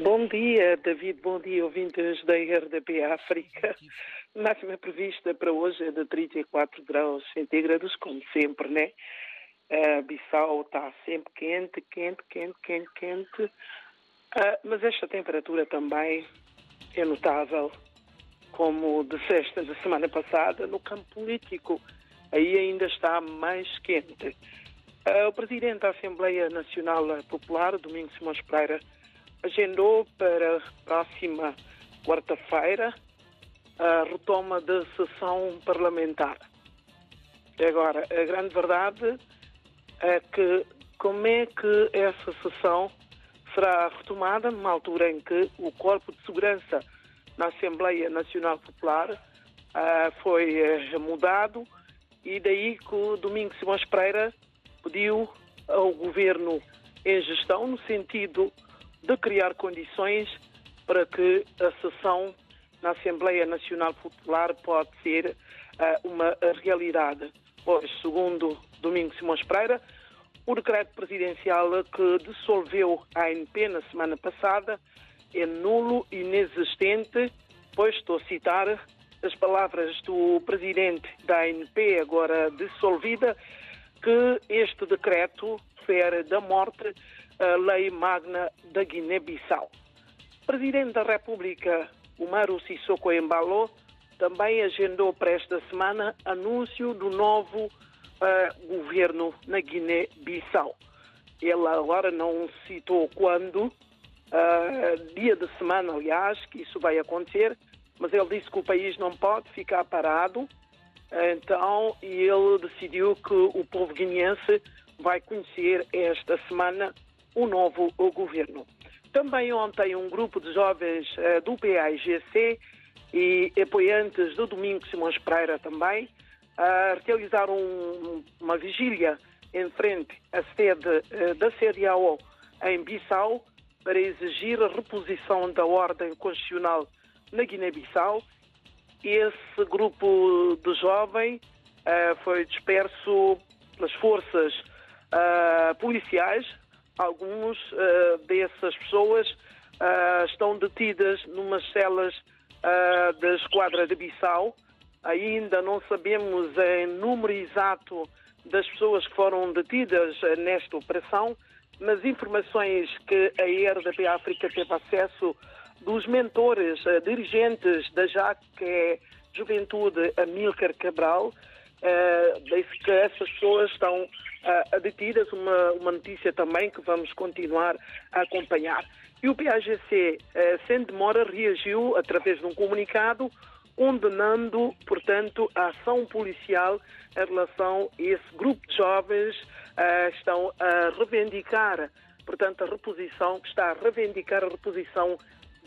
Bom dia, David. Bom dia, ouvintes da RDP África. Máxima prevista para hoje é de 34 graus centígrados, como sempre, né? A Bissau está sempre quente, quente, quente, quente, quente. Uh, mas esta temperatura também é notável, como disseste na semana passada, no campo político. Aí ainda está mais quente. Uh, o Presidente da Assembleia Nacional Popular, Domingos Simões Pereira, agendou para próxima quarta-feira a retoma da sessão parlamentar. Agora, a grande verdade é que como é que essa sessão será retomada numa altura em que o Corpo de Segurança na Assembleia Nacional Popular uh, foi uh, mudado e daí que o Domingos Simões Pereira pediu ao Governo em gestão no sentido de criar condições para que a sessão na Assembleia Nacional Popular pode ser uh, uma realidade. Pois, segundo Domingos Simões Pereira, o decreto presidencial que dissolveu a ANP na semana passada é nulo e inexistente, pois estou a citar as palavras do presidente da ANP, agora dissolvida, que este decreto fere da morte a lei magna da Guiné-Bissau. Presidente da República, Umaru Sissoko Embalo, também agendou para esta semana anúncio do novo uh, governo na Guiné-Bissau. Ele agora não citou quando, uh, dia de semana, aliás, que isso vai acontecer, mas ele disse que o país não pode ficar parado, então ele decidiu que o povo guineense vai conhecer esta semana o novo governo. Também ontem um grupo de jovens uh, do PAIGC e apoiantes do Domingo Simões Pereira também realizaram um, uma vigília em frente à sede uh, da CDAO em Bissau para exigir a reposição da ordem constitucional na Guiné-Bissau. Esse grupo de jovens foi disperso pelas forças policiais alguns uh, dessas pessoas estão detidas numas celas da esquadra de Bissau. Ainda não sabemos o número exato das pessoas que foram detidas nesta operação, mas informações que a RDP África teve acesso dos mentores, dirigentes da JAC, que é Juventude Amílcar Cabral, uh, disse que essas pessoas estão uh, detidas, uma, uma notícia também que vamos continuar a acompanhar. E o PAGC, uh, sem demora, reagiu através de um comunicado condenando, portanto, a ação policial em relação a esse grupo de jovens uh, estão a reivindicar, portanto, a reposição, que está a reivindicar a reposição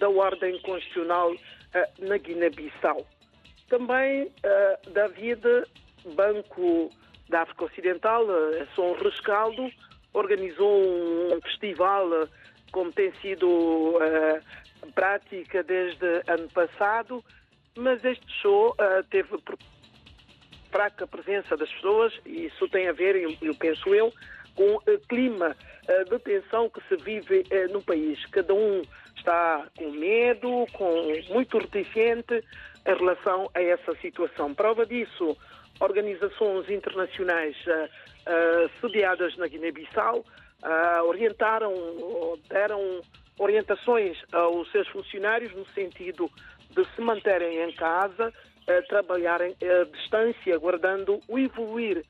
da ordem constitucional uh, na Guiné-Bissau. Também, uh, David, Banco da África Ocidental, eh, Som Rescaldo, organizou um festival eh, como tem sido prática desde ano passado, mas este show teve fraca presença das pessoas e isso tem a ver, eu, penso eu, com o clima de tensão que se vive no país. Cada um está com medo, com muito reticente em relação a essa situação. Prova disso, organizações internacionais uh, sediadas na Guiné-Bissau uh, orientaram, deram orientações aos seus funcionários no sentido de se manterem em casa, trabalharem à distância, guardando o evoluir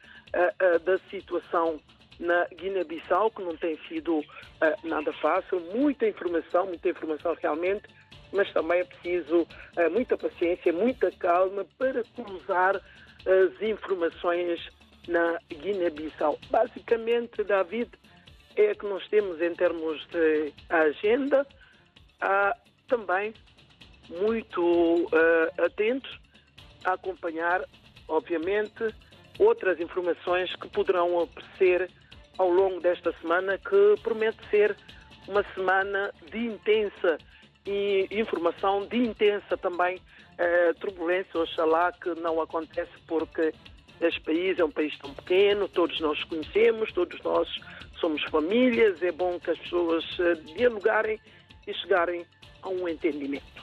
da situação na Guiné-Bissau, que não tem sido nada fácil, muita informação, muita informação realmente, mas também é preciso muita paciência, muita calma para cruzar as informações na Guiné-Bissau. Basicamente, David, é que nós temos em termos de agenda, uh, também muito uh, atentos a acompanhar, obviamente, outras informações que poderão aparecer ao longo desta semana, que promete ser uma semana de intensa informação, de intensa também uh, turbulência, oxalá que não acontece porque este país é um país tão pequeno, todos nós conhecemos, todos nós somos famílias, é bom que as pessoas uh, dialogarem e chegarem a um entendimento.